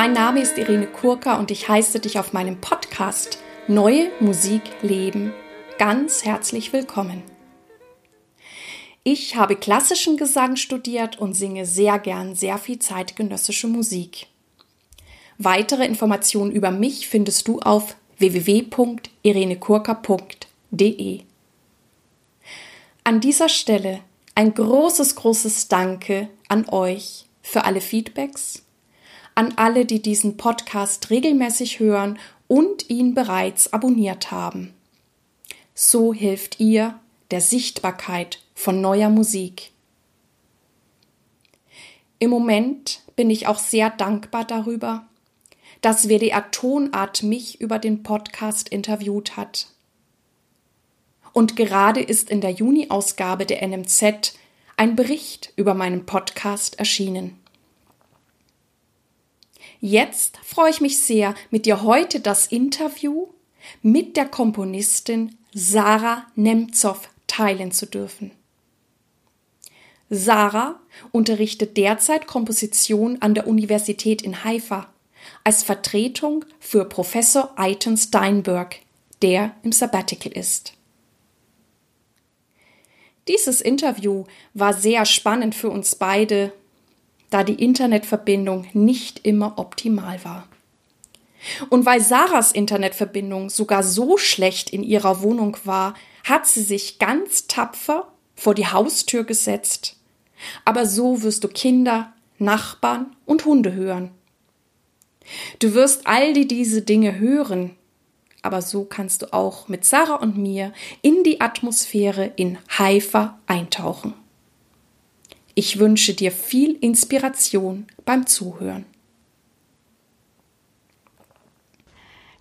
Mein Name ist Irene Kurka und ich heiße dich auf meinem Podcast Neue Musik leben ganz herzlich willkommen. Ich habe klassischen Gesang studiert und singe sehr gern sehr viel zeitgenössische Musik. Weitere Informationen über mich findest du auf www.irenekurka.de. An dieser Stelle ein großes, großes Danke an euch für alle Feedbacks, an alle, die diesen Podcast regelmäßig hören und ihn bereits abonniert haben. So hilft ihr der Sichtbarkeit von neuer Musik. Im Moment bin ich auch sehr dankbar darüber, dass WDR Tonart mich über den Podcast interviewt hat. Und gerade ist in der Juni-Ausgabe der NMZ ein Bericht über meinen Podcast erschienen. Jetzt freue ich mich sehr, mit dir heute das Interview mit der Komponistin Sarah Nemtsov teilen zu dürfen. Sarah unterrichtet derzeit Komposition an der Universität in Haifa als Vertretung für Professor Eitan Steinberg, der im Sabbatical ist. Dieses Interview war sehr spannend für uns beide, da die Internetverbindung nicht immer optimal war. Und weil Sarahs Internetverbindung sogar so schlecht in ihrer Wohnung war, hat sie sich ganz tapfer vor die Haustür gesetzt. Aber so wirst du Kinder, Nachbarn und Hunde hören. Du wirst all die diese Dinge hören, aber so kannst du auch mit Sarah und mir in die Atmosphäre in Haifa eintauchen. Ich wünsche dir viel Inspiration beim Zuhören.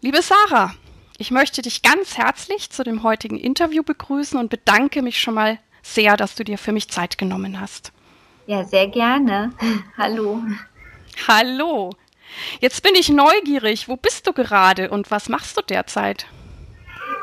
Liebe Sarah, ich möchte dich ganz herzlich zu dem heutigen Interview begrüßen und bedanke mich schon mal sehr, dass du dir für mich Zeit genommen hast. Ja, sehr gerne. Hallo. Hallo. Jetzt bin ich neugierig. Wo bist du gerade und was machst du derzeit?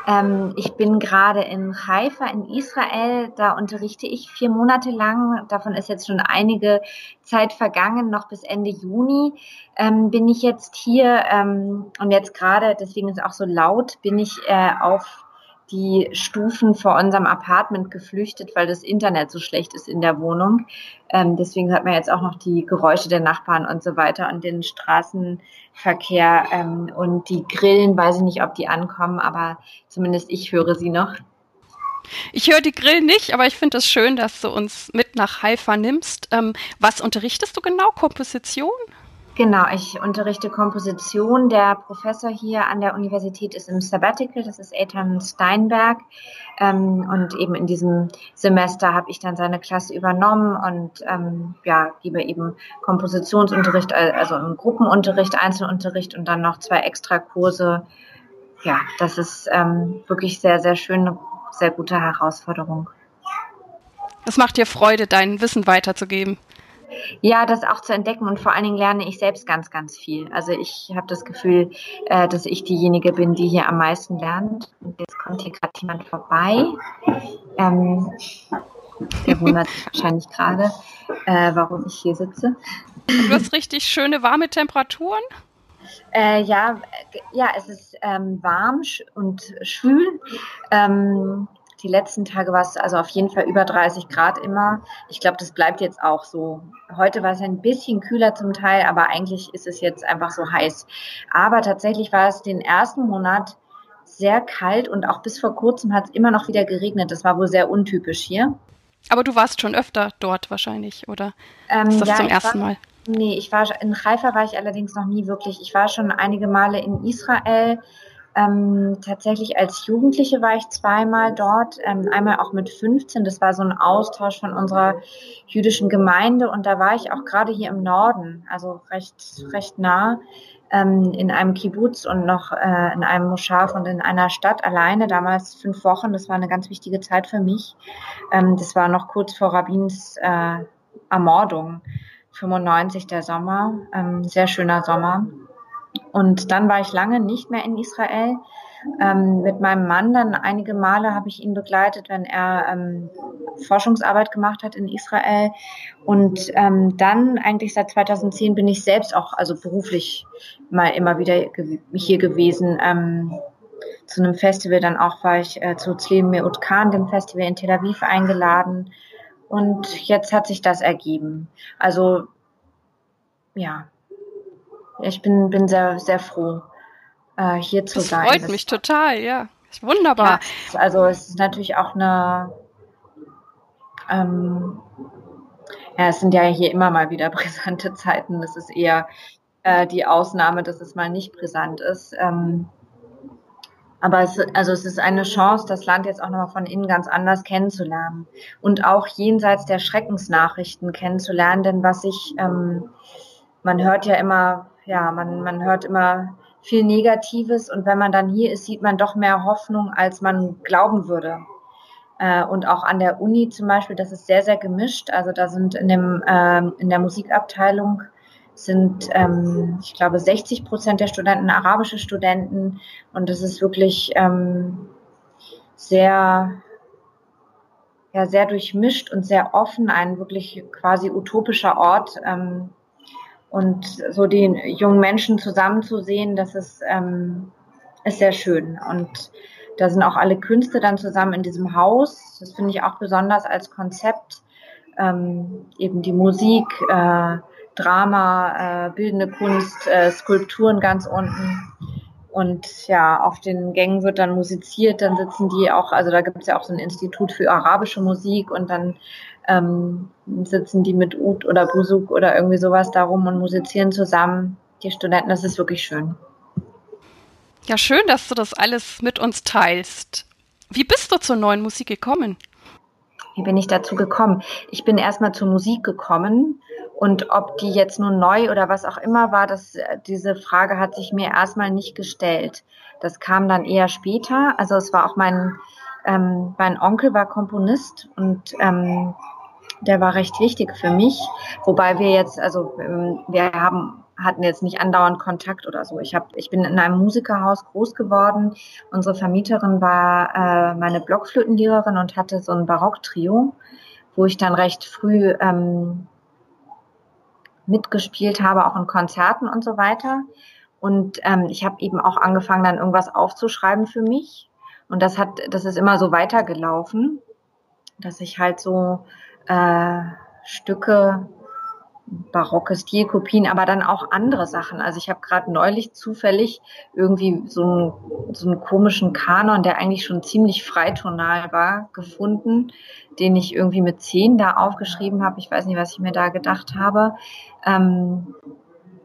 Ähm, ich bin gerade in Haifa in Israel. Da unterrichte ich vier Monate lang. Davon ist jetzt schon einige Zeit vergangen, noch bis Ende Juni ähm, bin ich jetzt hier. Ähm, und jetzt gerade, deswegen ist es auch so laut, bin ich äh, auf die Stufen vor unserem Apartment geflüchtet, weil das Internet so schlecht ist in der Wohnung. Ähm, deswegen hört man jetzt auch noch die Geräusche der Nachbarn und so weiter und den Straßenverkehr ähm, und die Grillen. Weiß ich nicht, ob die ankommen, aber zumindest ich höre sie noch. Ich höre die Grillen nicht, aber ich finde es schön, dass du uns mit nach Haifa nimmst. Ähm, was unterrichtest du genau? Komposition? Genau, ich unterrichte Komposition. Der Professor hier an der Universität ist im Sabbatical, das ist Ethan Steinberg. Ähm, und eben in diesem Semester habe ich dann seine Klasse übernommen und ähm, ja, gebe eben Kompositionsunterricht, also einen Gruppenunterricht, Einzelunterricht und dann noch zwei Extrakurse. Ja, das ist ähm, wirklich sehr, sehr schön, eine sehr gute Herausforderung. Es macht dir Freude, dein Wissen weiterzugeben. Ja, das auch zu entdecken und vor allen Dingen lerne ich selbst ganz, ganz viel. Also ich habe das Gefühl, äh, dass ich diejenige bin, die hier am meisten lernt. Und jetzt kommt hier gerade jemand vorbei. Ähm, der wundert sich wahrscheinlich gerade, äh, warum ich hier sitze. Du hast richtig schöne warme Temperaturen. Äh, ja, ja, es ist ähm, warm und schwül. Ähm, die letzten Tage war es also auf jeden Fall über 30 Grad immer. Ich glaube, das bleibt jetzt auch so. Heute war es ein bisschen kühler zum Teil, aber eigentlich ist es jetzt einfach so heiß. Aber tatsächlich war es den ersten Monat sehr kalt und auch bis vor kurzem hat es immer noch wieder geregnet. Das war wohl sehr untypisch hier. Aber du warst schon öfter dort wahrscheinlich, oder? Ähm, ist das ja, zum ersten war, Mal? Nee, ich war in Haifa war ich allerdings noch nie wirklich. Ich war schon einige Male in Israel, ähm, tatsächlich als Jugendliche war ich zweimal dort, ähm, einmal auch mit 15. Das war so ein Austausch von unserer jüdischen Gemeinde und da war ich auch gerade hier im Norden, also recht, recht nah ähm, in einem Kibbutz und noch äh, in einem Moschaf und in einer Stadt alleine, damals fünf Wochen. Das war eine ganz wichtige Zeit für mich. Ähm, das war noch kurz vor Rabbins äh, Ermordung, 95 der Sommer, ähm, sehr schöner Sommer. Und dann war ich lange nicht mehr in Israel. Ähm, mit meinem Mann dann einige Male habe ich ihn begleitet, wenn er ähm, Forschungsarbeit gemacht hat in Israel. Und ähm, dann eigentlich seit 2010 bin ich selbst auch, also beruflich mal immer wieder ge hier gewesen. Ähm, zu einem Festival dann auch war ich äh, zu Tzlem Meut Khan, dem Festival in Tel Aviv eingeladen. Und jetzt hat sich das ergeben. Also ja, ich bin, bin sehr, sehr froh, äh, hier zu das sein. Freut das freut mich total, ja. Wunderbar. Ja, also es ist natürlich auch eine, ähm, ja, es sind ja hier immer mal wieder brisante Zeiten. Das ist eher äh, die Ausnahme, dass es mal nicht brisant ist. Ähm, aber es, also es ist eine Chance, das Land jetzt auch nochmal von innen ganz anders kennenzulernen und auch jenseits der Schreckensnachrichten kennenzulernen. Denn was ich, ähm, man hört ja immer, ja, man, man hört immer viel Negatives und wenn man dann hier ist, sieht man doch mehr Hoffnung, als man glauben würde. Äh, und auch an der Uni zum Beispiel, das ist sehr, sehr gemischt. Also da sind in, dem, äh, in der Musikabteilung sind, ähm, ich glaube, 60 Prozent der Studenten arabische Studenten. Und das ist wirklich ähm, sehr, ja, sehr durchmischt und sehr offen, ein wirklich quasi utopischer Ort. Ähm, und so die jungen Menschen zusammenzusehen, das ist, ähm, ist sehr schön. Und da sind auch alle Künste dann zusammen in diesem Haus. Das finde ich auch besonders als Konzept. Ähm, eben die Musik, äh, Drama, äh, bildende Kunst, äh, Skulpturen ganz unten. Und ja, auf den Gängen wird dann musiziert, dann sitzen die auch, also da gibt es ja auch so ein Institut für arabische Musik und dann ähm, sitzen die mit Ud oder Busuk oder irgendwie sowas darum und musizieren zusammen. Die Studenten, das ist wirklich schön. Ja, schön, dass du das alles mit uns teilst. Wie bist du zur neuen Musik gekommen? Wie bin ich dazu gekommen? Ich bin erstmal zur Musik gekommen und ob die jetzt nun neu oder was auch immer war, das, diese Frage hat sich mir erstmal nicht gestellt. Das kam dann eher später. Also es war auch mein, ähm, mein Onkel war Komponist und ähm, der war recht wichtig für mich. Wobei wir jetzt, also ähm, wir haben hatten jetzt nicht andauernd Kontakt oder so. Ich hab, ich bin in einem Musikerhaus groß geworden. Unsere Vermieterin war äh, meine Blockflötenlehrerin und hatte so ein Barocktrio, wo ich dann recht früh ähm, mitgespielt habe, auch in Konzerten und so weiter. Und ähm, ich habe eben auch angefangen, dann irgendwas aufzuschreiben für mich. Und das hat, das ist immer so weitergelaufen, dass ich halt so äh, Stücke, barocke Stilkopien, aber dann auch andere Sachen. Also ich habe gerade neulich zufällig irgendwie so einen, so einen komischen Kanon, der eigentlich schon ziemlich freitonal war, gefunden, den ich irgendwie mit zehn da aufgeschrieben habe. Ich weiß nicht, was ich mir da gedacht habe. Ähm,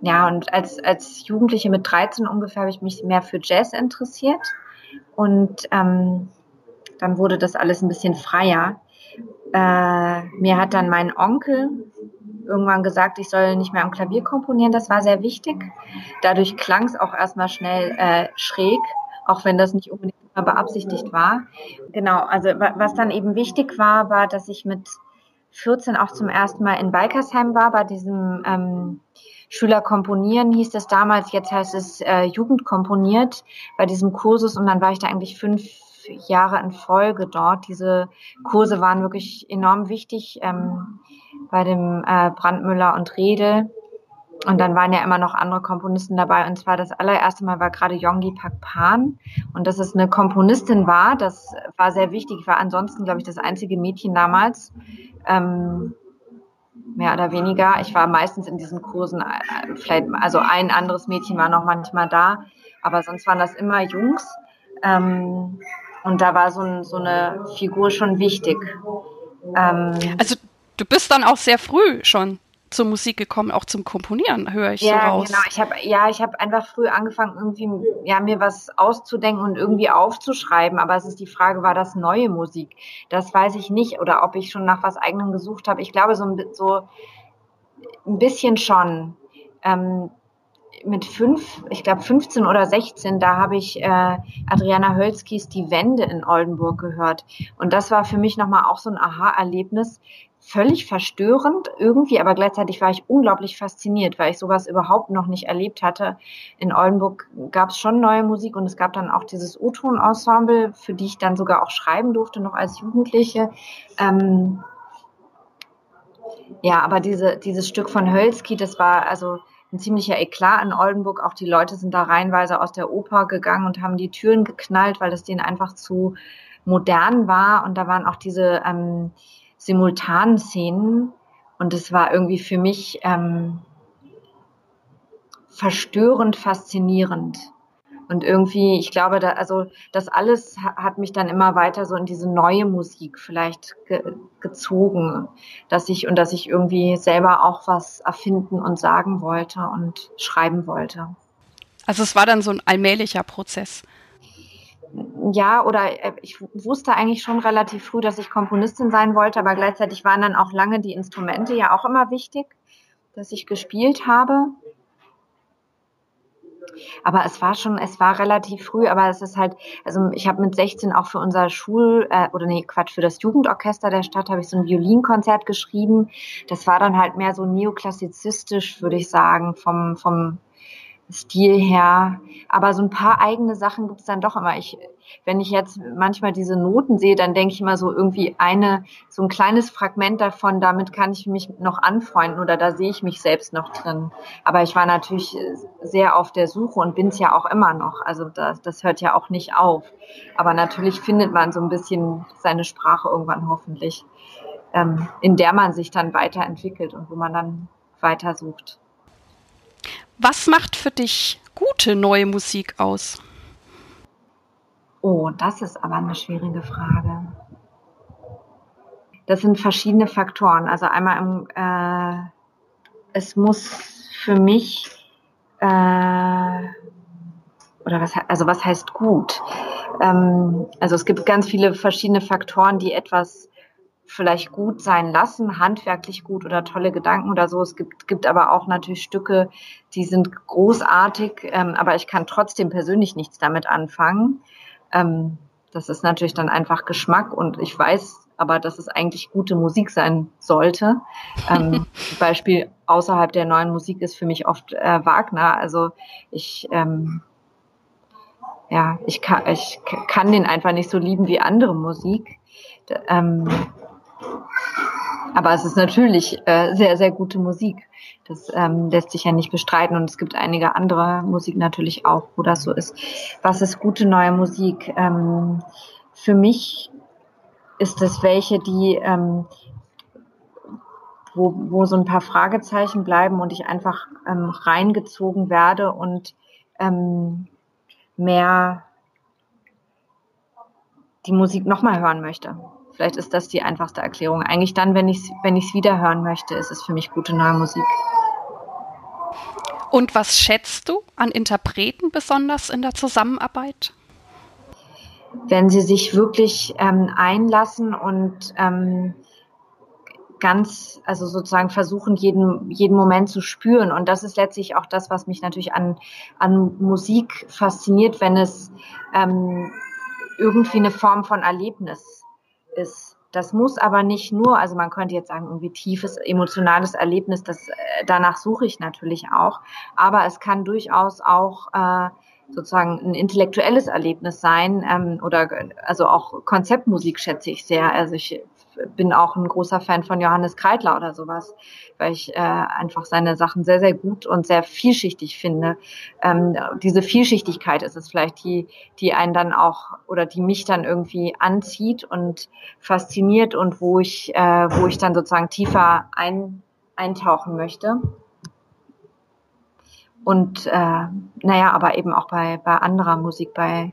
ja, und als, als Jugendliche mit 13 ungefähr habe ich mich mehr für Jazz interessiert. Und ähm, dann wurde das alles ein bisschen freier. Äh, mir hat dann mein Onkel irgendwann gesagt, ich soll nicht mehr am Klavier komponieren. Das war sehr wichtig. Dadurch klang es auch erstmal schnell äh, schräg, auch wenn das nicht unbedingt beabsichtigt war. Genau, also was dann eben wichtig war, war, dass ich mit 14 auch zum ersten Mal in Balkersheim war, bei diesem ähm, Schüler komponieren hieß es damals, jetzt heißt es äh, Jugend komponiert, bei diesem Kursus und dann war ich da eigentlich fünf Jahre in Folge dort. Diese Kurse waren wirklich enorm wichtig ähm, bei dem äh, Brandmüller und Redel. Und dann waren ja immer noch andere Komponisten dabei. Und zwar das allererste Mal war gerade Yongi Pakpan. Und dass es eine Komponistin war, das war sehr wichtig. Ich war ansonsten, glaube ich, das einzige Mädchen damals. Ähm, mehr oder weniger. Ich war meistens in diesen Kursen, äh, vielleicht, also ein anderes Mädchen war noch manchmal da, aber sonst waren das immer Jungs. Ähm, und da war so, ein, so eine Figur schon wichtig. Ähm, also du bist dann auch sehr früh schon zur Musik gekommen, auch zum Komponieren, höre ich ja, so raus. Genau. Ich habe ja, ich habe einfach früh angefangen, irgendwie ja mir was auszudenken und irgendwie aufzuschreiben. Aber es ist die Frage, war das neue Musik? Das weiß ich nicht. Oder ob ich schon nach was eigenem gesucht habe. Ich glaube so, so ein bisschen schon. Ähm, mit fünf, ich glaube 15 oder 16, da habe ich äh, Adriana Hölzkis Die Wende in Oldenburg gehört. Und das war für mich nochmal auch so ein Aha-Erlebnis. Völlig verstörend irgendwie, aber gleichzeitig war ich unglaublich fasziniert, weil ich sowas überhaupt noch nicht erlebt hatte. In Oldenburg gab es schon neue Musik und es gab dann auch dieses O-Ton-Ensemble, für die ich dann sogar auch schreiben durfte, noch als Jugendliche. Ähm, ja, aber diese, dieses Stück von Hölzki, das war also ein ziemlicher Eklat in Oldenburg. Auch die Leute sind da reihenweise aus der Oper gegangen und haben die Türen geknallt, weil das denen einfach zu modern war. Und da waren auch diese ähm, simultanen Szenen. Und es war irgendwie für mich ähm, verstörend faszinierend. Und irgendwie, ich glaube, da, also das alles hat mich dann immer weiter so in diese neue Musik vielleicht ge gezogen, dass ich und dass ich irgendwie selber auch was erfinden und sagen wollte und schreiben wollte. Also es war dann so ein allmählicher Prozess. Ja, oder äh, ich wusste eigentlich schon relativ früh, dass ich Komponistin sein wollte, aber gleichzeitig waren dann auch lange die Instrumente ja auch immer wichtig, dass ich gespielt habe. Aber es war schon, es war relativ früh, aber es ist halt, also ich habe mit 16 auch für unser Schul, äh, oder nee, Quatsch, für das Jugendorchester der Stadt habe ich so ein Violinkonzert geschrieben. Das war dann halt mehr so neoklassizistisch, würde ich sagen, vom, vom Stil her. Aber so ein paar eigene Sachen gibt es dann doch immer. Ich, wenn ich jetzt manchmal diese Noten sehe, dann denke ich immer so irgendwie eine, so ein kleines Fragment davon, damit kann ich mich noch anfreunden oder da sehe ich mich selbst noch drin. Aber ich war natürlich sehr auf der Suche und bin es ja auch immer noch. Also das, das hört ja auch nicht auf. Aber natürlich findet man so ein bisschen seine Sprache irgendwann hoffentlich, ähm, in der man sich dann weiterentwickelt und wo man dann weitersucht. Was macht für dich gute neue Musik aus? Oh, das ist aber eine schwierige Frage. Das sind verschiedene Faktoren. Also einmal, im, äh, es muss für mich äh, oder was, also was heißt gut? Ähm, also es gibt ganz viele verschiedene Faktoren, die etwas vielleicht gut sein lassen, handwerklich gut oder tolle Gedanken oder so. Es gibt, gibt aber auch natürlich Stücke, die sind großartig, ähm, aber ich kann trotzdem persönlich nichts damit anfangen. Ähm, das ist natürlich dann einfach Geschmack und ich weiß aber, dass es eigentlich gute Musik sein sollte. Ähm, Beispiel außerhalb der neuen Musik ist für mich oft äh, Wagner. Also ich ähm, ja, ich kann, ich kann den einfach nicht so lieben wie andere Musik. Ähm, aber es ist natürlich äh, sehr, sehr gute Musik. Das ähm, lässt sich ja nicht bestreiten und es gibt einige andere Musik natürlich auch, wo das so ist. Was ist gute neue Musik? Ähm, für mich ist es welche, die ähm, wo, wo so ein paar Fragezeichen bleiben und ich einfach ähm, reingezogen werde und ähm, mehr die Musik nochmal hören möchte. Vielleicht ist das die einfachste Erklärung. Eigentlich dann, wenn ich es wenn ich's wieder hören möchte, ist es für mich gute neue Musik. Und was schätzt du an Interpreten besonders in der Zusammenarbeit? Wenn sie sich wirklich ähm, einlassen und ähm, ganz, also sozusagen versuchen, jeden, jeden Moment zu spüren. Und das ist letztlich auch das, was mich natürlich an, an Musik fasziniert, wenn es ähm, irgendwie eine Form von Erlebnis ist. Das muss aber nicht nur, also man könnte jetzt sagen, irgendwie tiefes emotionales Erlebnis, das äh, danach suche ich natürlich auch, aber es kann durchaus auch äh, sozusagen ein intellektuelles Erlebnis sein ähm, oder also auch Konzeptmusik schätze ich sehr. Also ich bin auch ein großer Fan von Johannes Kreitler oder sowas, weil ich äh, einfach seine Sachen sehr, sehr gut und sehr vielschichtig finde. Ähm, diese Vielschichtigkeit ist es vielleicht, die, die einen dann auch oder die mich dann irgendwie anzieht und fasziniert und wo ich, äh, wo ich dann sozusagen tiefer ein, eintauchen möchte. Und äh, naja, aber eben auch bei, bei anderer Musik, bei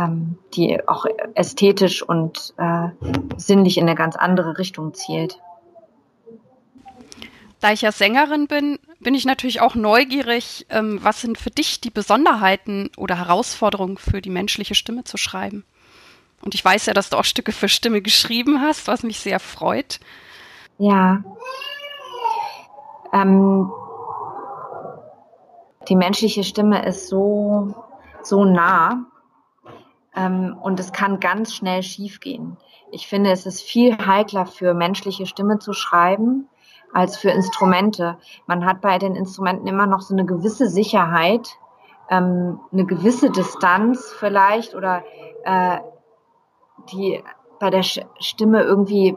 ähm, die auch ästhetisch und äh, sinnlich in eine ganz andere Richtung zielt. Da ich ja Sängerin bin, bin ich natürlich auch neugierig, ähm, was sind für dich die Besonderheiten oder Herausforderungen für die menschliche Stimme zu schreiben? Und ich weiß ja, dass du auch Stücke für Stimme geschrieben hast, was mich sehr freut. Ja. Ähm, die menschliche Stimme ist so, so nah und es kann ganz schnell schiefgehen. Ich finde, es ist viel heikler für menschliche Stimme zu schreiben als für Instrumente. Man hat bei den Instrumenten immer noch so eine gewisse Sicherheit, ähm, eine gewisse Distanz vielleicht oder äh, die bei der Stimme irgendwie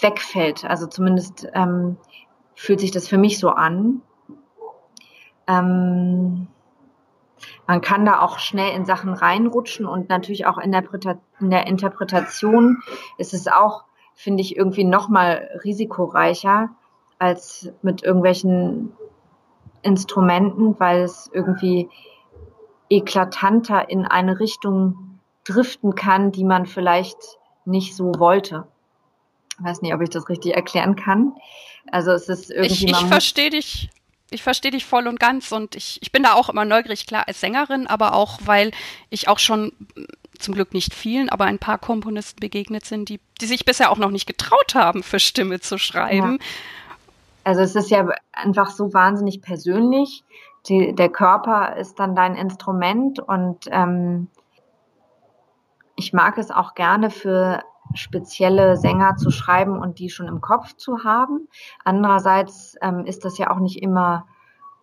wegfällt. Also zumindest ähm, fühlt sich das für mich so an. Man kann da auch schnell in Sachen reinrutschen und natürlich auch in der, in der Interpretation ist es auch, finde ich, irgendwie nochmal risikoreicher als mit irgendwelchen Instrumenten, weil es irgendwie eklatanter in eine Richtung driften kann, die man vielleicht nicht so wollte. Ich weiß nicht, ob ich das richtig erklären kann. Also es ist irgendwie. Ich, ich verstehe dich ich verstehe dich voll und ganz und ich, ich bin da auch immer neugierig, klar, als Sängerin, aber auch, weil ich auch schon zum Glück nicht vielen, aber ein paar Komponisten begegnet sind, die, die sich bisher auch noch nicht getraut haben, für Stimme zu schreiben. Ja. Also es ist ja einfach so wahnsinnig persönlich. Die, der Körper ist dann dein Instrument und ähm, ich mag es auch gerne für spezielle Sänger zu schreiben und die schon im Kopf zu haben. Andererseits ähm, ist das ja auch nicht immer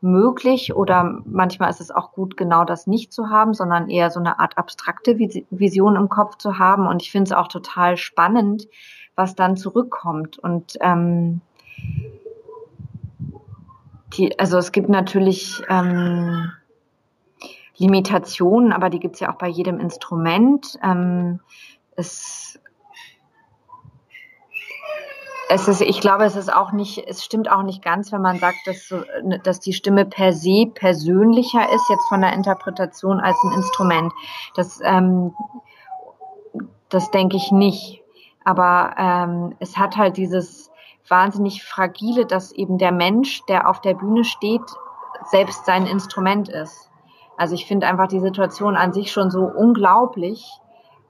möglich oder manchmal ist es auch gut, genau das nicht zu haben, sondern eher so eine Art abstrakte Vision im Kopf zu haben. Und ich finde es auch total spannend, was dann zurückkommt. Und ähm, die, also es gibt natürlich ähm, Limitationen, aber die gibt es ja auch bei jedem Instrument. Ähm, es es ist, ich glaube, es ist auch nicht, es stimmt auch nicht ganz, wenn man sagt, dass, so, dass die Stimme per se persönlicher ist, jetzt von der Interpretation als ein Instrument. Das, ähm, das denke ich nicht. Aber ähm, es hat halt dieses wahnsinnig fragile, dass eben der Mensch, der auf der Bühne steht, selbst sein Instrument ist. Also ich finde einfach die Situation an sich schon so unglaublich.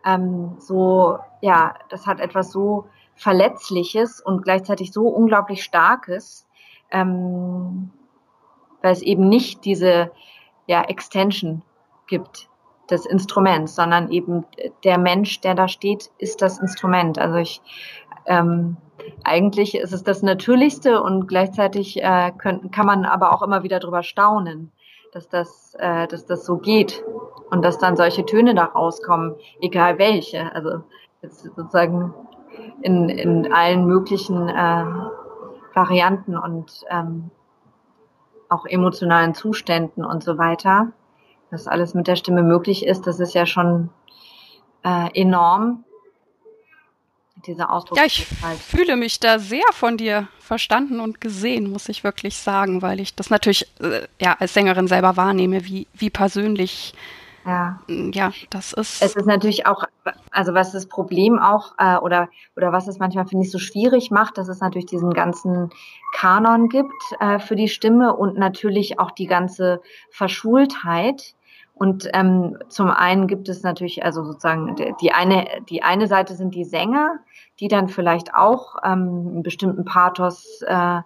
Ähm, so, ja, das hat etwas so Verletzliches und gleichzeitig so unglaublich Starkes, ähm, weil es eben nicht diese ja, Extension gibt des Instruments, sondern eben der Mensch, der da steht, ist das Instrument. Also ich ähm, eigentlich ist es das Natürlichste und gleichzeitig äh, können, kann man aber auch immer wieder drüber staunen, dass das, äh, dass das so geht und dass dann solche Töne da rauskommen, egal welche. Also jetzt sozusagen in, in allen möglichen äh, Varianten und ähm, auch emotionalen Zuständen und so weiter. Dass alles mit der Stimme möglich ist, das ist ja schon äh, enorm. Dieser Ausdruck. Ja, ich fühle mich da sehr von dir verstanden und gesehen, muss ich wirklich sagen, weil ich das natürlich äh, ja als Sängerin selber wahrnehme, wie, wie persönlich ja. Mm, ja, das ist. Es ist natürlich auch, also was das Problem auch, äh, oder, oder was es manchmal, finde ich, so schwierig macht, dass es natürlich diesen ganzen Kanon gibt äh, für die Stimme und natürlich auch die ganze Verschultheit. Und ähm, zum einen gibt es natürlich, also sozusagen, die eine, die eine Seite sind die Sänger, die dann vielleicht auch ähm, einen bestimmten Pathos äh,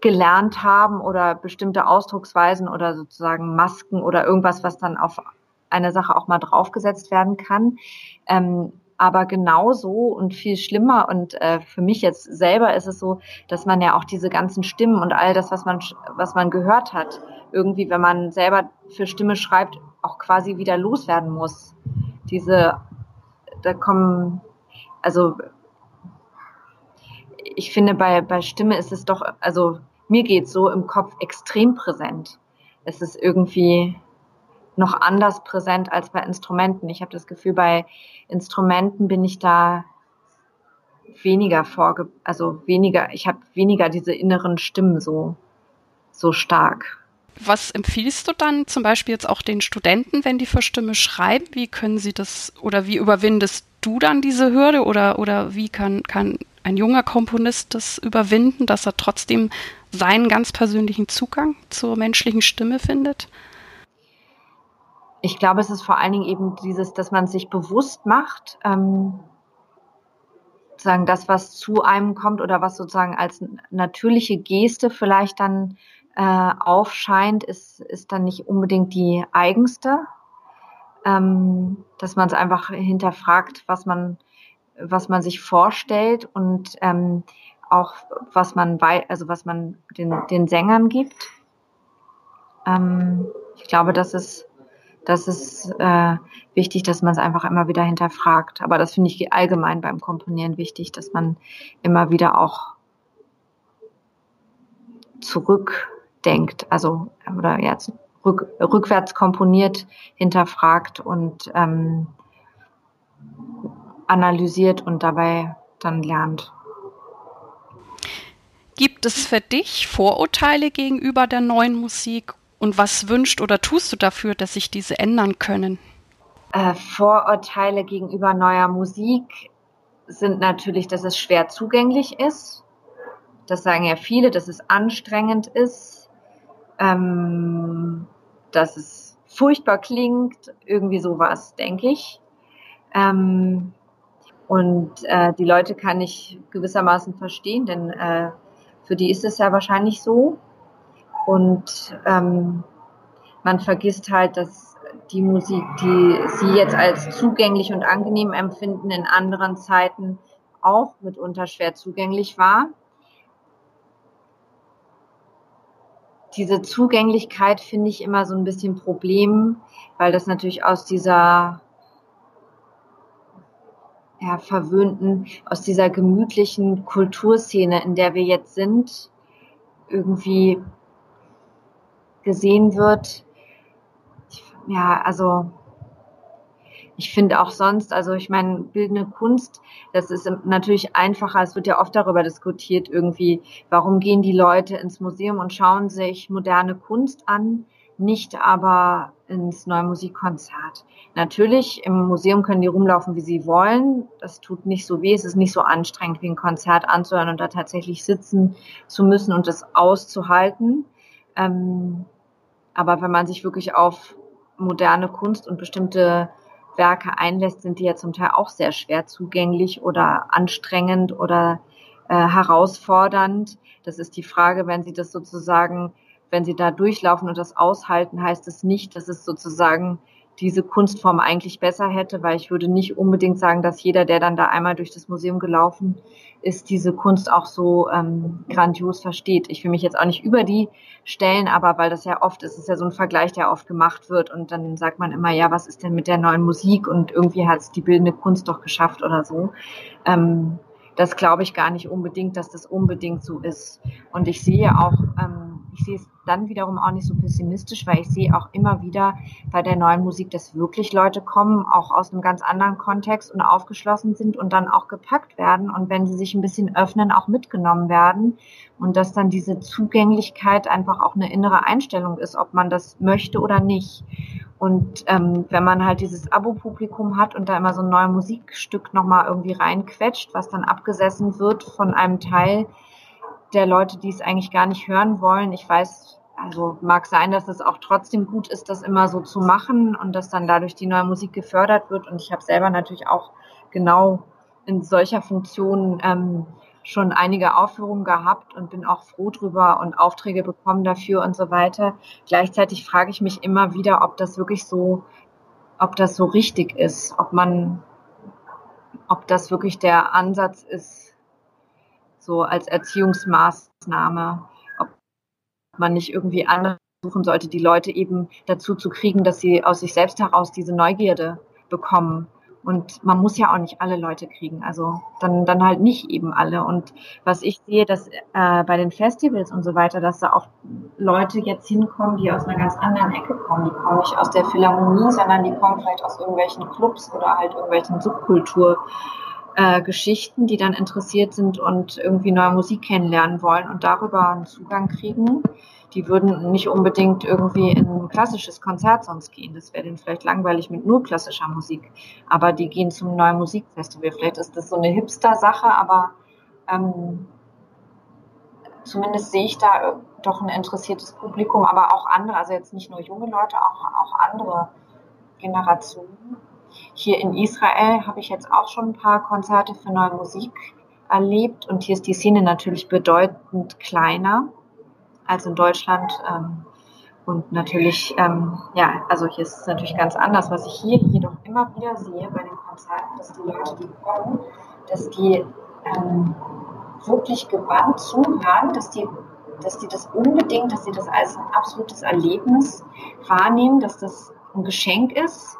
gelernt haben oder bestimmte Ausdrucksweisen oder sozusagen Masken oder irgendwas, was dann auf eine Sache auch mal draufgesetzt werden kann. Ähm, aber genauso und viel schlimmer und äh, für mich jetzt selber ist es so, dass man ja auch diese ganzen Stimmen und all das, was man was man gehört hat, irgendwie, wenn man selber für Stimme schreibt, auch quasi wieder loswerden muss. Diese, da kommen, also ich finde bei bei Stimme ist es doch, also mir geht's so im Kopf extrem präsent. Es ist irgendwie noch anders präsent als bei Instrumenten. Ich habe das Gefühl, bei Instrumenten bin ich da weniger vorge, also weniger, ich habe weniger diese inneren Stimmen so, so stark. Was empfiehlst du dann zum Beispiel jetzt auch den Studenten, wenn die für Stimme schreiben? Wie können sie das oder wie überwindest du dann diese Hürde oder, oder wie kann, kann ein junger Komponist das überwinden, dass er trotzdem seinen ganz persönlichen Zugang zur menschlichen Stimme findet? Ich glaube, es ist vor allen Dingen eben dieses, dass man sich bewusst macht, ähm, sozusagen das, was zu einem kommt oder was sozusagen als natürliche Geste vielleicht dann äh, aufscheint, ist, ist dann nicht unbedingt die eigenste. Ähm, dass man es einfach hinterfragt, was man, was man sich vorstellt und ähm, auch was man bei, also was man den, den Sängern gibt. Ähm, ich glaube, das ist, das ist äh, wichtig, dass man es einfach immer wieder hinterfragt. Aber das finde ich allgemein beim Komponieren wichtig, dass man immer wieder auch zurückdenkt, also oder ja, rück, rückwärts komponiert, hinterfragt und ähm, analysiert und dabei dann lernt. Gibt es für dich Vorurteile gegenüber der neuen Musik und was wünscht oder tust du dafür, dass sich diese ändern können? Äh, Vorurteile gegenüber neuer Musik sind natürlich, dass es schwer zugänglich ist. Das sagen ja viele, dass es anstrengend ist, ähm, dass es furchtbar klingt, irgendwie sowas, denke ich. Ähm, und äh, die Leute kann ich gewissermaßen verstehen, denn äh, für die ist es ja wahrscheinlich so. Und ähm, man vergisst halt, dass die Musik, die sie jetzt als zugänglich und angenehm empfinden, in anderen Zeiten auch mitunter schwer zugänglich war. Diese Zugänglichkeit finde ich immer so ein bisschen Problem, weil das natürlich aus dieser ja, verwöhnten, aus dieser gemütlichen Kulturszene, in der wir jetzt sind, irgendwie gesehen wird. Ja, also ich finde auch sonst, also ich meine, bildende Kunst, das ist natürlich einfacher. Es wird ja oft darüber diskutiert, irgendwie, warum gehen die Leute ins Museum und schauen sich moderne Kunst an, nicht aber ins neue Musikkonzert. Natürlich, im Museum können die rumlaufen, wie sie wollen. Das tut nicht so weh. Es ist nicht so anstrengend, wie ein Konzert anzuhören und da tatsächlich sitzen zu müssen und das auszuhalten. Ähm, aber wenn man sich wirklich auf moderne Kunst und bestimmte Werke einlässt, sind die ja zum Teil auch sehr schwer zugänglich oder anstrengend oder äh, herausfordernd. Das ist die Frage, wenn Sie das sozusagen, wenn Sie da durchlaufen und das aushalten, heißt es nicht, dass es sozusagen diese Kunstform eigentlich besser hätte, weil ich würde nicht unbedingt sagen, dass jeder, der dann da einmal durch das Museum gelaufen ist, diese Kunst auch so ähm, grandios versteht. Ich will mich jetzt auch nicht über die stellen, aber weil das ja oft ist, ist ja so ein Vergleich, der oft gemacht wird und dann sagt man immer, ja, was ist denn mit der neuen Musik und irgendwie hat es die bildende Kunst doch geschafft oder so. Ähm, das glaube ich gar nicht unbedingt, dass das unbedingt so ist. Und ich sehe auch, ähm, ich sehe es dann wiederum auch nicht so pessimistisch, weil ich sehe auch immer wieder bei der neuen Musik, dass wirklich Leute kommen, auch aus einem ganz anderen Kontext und aufgeschlossen sind und dann auch gepackt werden und wenn sie sich ein bisschen öffnen, auch mitgenommen werden und dass dann diese Zugänglichkeit einfach auch eine innere Einstellung ist, ob man das möchte oder nicht. Und ähm, wenn man halt dieses Abo-Publikum hat und da immer so ein neues Musikstück nochmal irgendwie reinquetscht, was dann abgesessen wird von einem Teil, der Leute, die es eigentlich gar nicht hören wollen. Ich weiß, also mag sein, dass es auch trotzdem gut ist, das immer so zu machen und dass dann dadurch die neue Musik gefördert wird. Und ich habe selber natürlich auch genau in solcher Funktion ähm, schon einige Aufführungen gehabt und bin auch froh drüber und Aufträge bekommen dafür und so weiter. Gleichzeitig frage ich mich immer wieder, ob das wirklich so, ob das so richtig ist, ob man, ob das wirklich der Ansatz ist, so als Erziehungsmaßnahme, ob man nicht irgendwie anders suchen sollte, die Leute eben dazu zu kriegen, dass sie aus sich selbst heraus diese Neugierde bekommen. Und man muss ja auch nicht alle Leute kriegen, also dann, dann halt nicht eben alle. Und was ich sehe, dass äh, bei den Festivals und so weiter, dass da auch Leute jetzt hinkommen, die aus einer ganz anderen Ecke kommen. Die kommen nicht aus der Philharmonie, sondern die kommen vielleicht aus irgendwelchen Clubs oder halt irgendwelchen Subkultur äh, Geschichten, die dann interessiert sind und irgendwie neue Musik kennenlernen wollen und darüber einen Zugang kriegen. Die würden nicht unbedingt irgendwie in ein klassisches Konzert sonst gehen. Das wäre denen vielleicht langweilig mit nur klassischer Musik. Aber die gehen zum neuen Musikfestival. Vielleicht ist das so eine Hipster-Sache, aber ähm, zumindest sehe ich da doch ein interessiertes Publikum, aber auch andere, also jetzt nicht nur junge Leute, auch, auch andere Generationen. Hier in Israel habe ich jetzt auch schon ein paar Konzerte für neue Musik erlebt und hier ist die Szene natürlich bedeutend kleiner. als in Deutschland. Ähm, und natürlich, ähm, ja, also hier ist es natürlich ganz anders. Was ich hier jedoch immer wieder sehe bei den Konzerten, dass die Leute, die kommen, dass die ähm, wirklich gewandt zuhören, dass die, dass die das unbedingt, dass sie das als ein absolutes Erlebnis wahrnehmen, dass das ein Geschenk ist,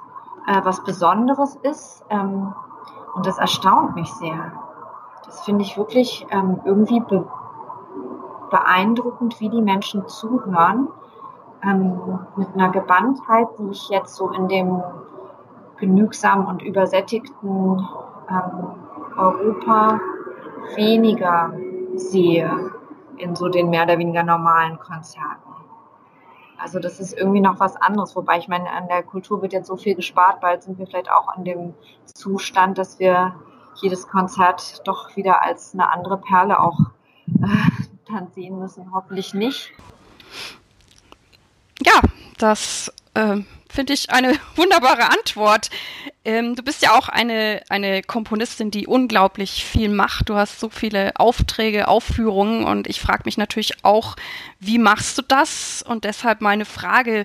äh, was Besonderes ist. Ähm, und das erstaunt mich sehr. Das finde ich wirklich ähm, irgendwie be beeindruckend, wie die Menschen zuhören. Ähm, mit einer Gewandtheit, die ich jetzt so in dem genügsamen und übersättigten ähm, Europa weniger sehe in so den mehr oder weniger normalen Konzerten. Also das ist irgendwie noch was anderes, wobei ich meine, an der Kultur wird jetzt so viel gespart, bald sind wir vielleicht auch an dem Zustand, dass wir jedes Konzert doch wieder als eine andere Perle auch äh, dann sehen müssen. Hoffentlich nicht. Ja, das äh, finde ich eine wunderbare Antwort. Ähm, du bist ja auch eine, eine Komponistin, die unglaublich viel macht. Du hast so viele Aufträge, Aufführungen und ich frage mich natürlich auch, wie machst du das? Und deshalb meine Frage,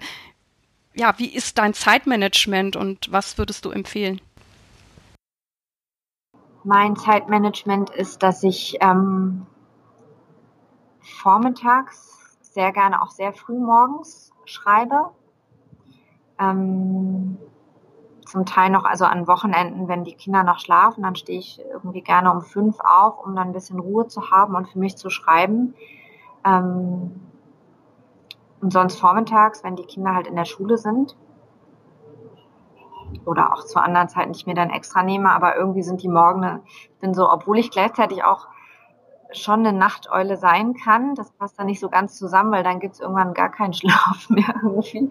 ja, wie ist dein Zeitmanagement und was würdest du empfehlen? Mein Zeitmanagement ist, dass ich ähm, vormittags, sehr gerne auch sehr früh morgens schreibe ähm, zum Teil noch, also an Wochenenden, wenn die Kinder noch schlafen, dann stehe ich irgendwie gerne um fünf auf, um dann ein bisschen Ruhe zu haben und für mich zu schreiben. Ähm, und sonst vormittags, wenn die Kinder halt in der Schule sind. Oder auch zu anderen Zeiten, die ich mir dann extra nehme, aber irgendwie sind die Morgen, ich bin so, obwohl ich gleichzeitig auch schon eine Nachteule sein kann. Das passt dann nicht so ganz zusammen, weil dann gibt's irgendwann gar keinen Schlaf mehr irgendwie.